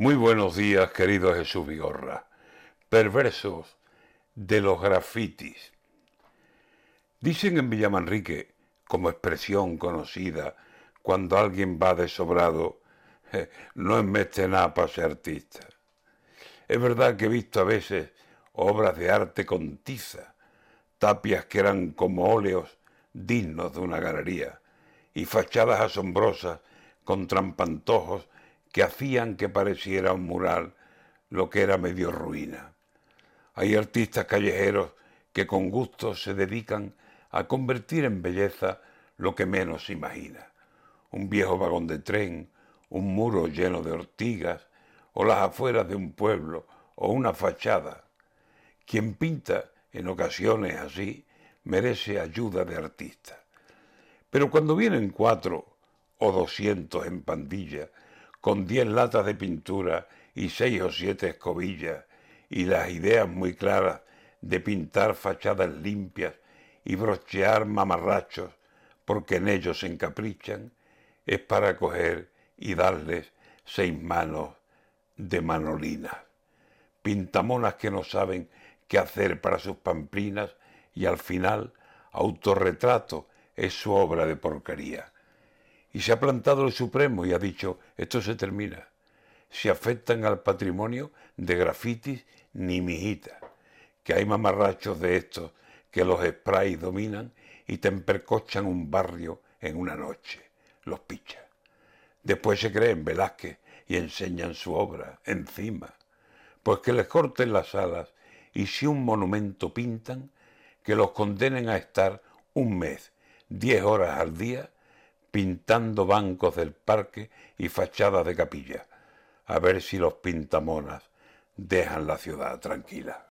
Muy buenos días, querido Jesús Vigorra. Perversos de los grafitis. Dicen en Villamanrique, como expresión conocida, cuando alguien va de sobrado, no es mete nada para ser artista. Es verdad que he visto a veces obras de arte con tiza, tapias que eran como óleos dignos de una galería, y fachadas asombrosas con trampantojos que hacían que pareciera un mural lo que era medio ruina. Hay artistas callejeros que con gusto se dedican a convertir en belleza lo que menos se imagina. Un viejo vagón de tren, un muro lleno de ortigas, o las afueras de un pueblo, o una fachada. Quien pinta en ocasiones así merece ayuda de artista. Pero cuando vienen cuatro o doscientos en pandilla, con diez latas de pintura y seis o siete escobillas, y las ideas muy claras de pintar fachadas limpias y brochear mamarrachos, porque en ellos se encaprichan, es para coger y darles seis manos de manolinas. Pintamonas que no saben qué hacer para sus pamplinas y al final autorretrato es su obra de porquería. Y se ha plantado el Supremo y ha dicho, esto se termina. Se afectan al patrimonio de grafitis ni mijita, que hay mamarrachos de estos que los sprays dominan y te empercochan un barrio en una noche, los pichas. Después se creen Velázquez y enseñan su obra encima. Pues que les corten las alas y si un monumento pintan, que los condenen a estar un mes, diez horas al día, pintando bancos del parque y fachadas de capilla, a ver si los pintamonas dejan la ciudad tranquila.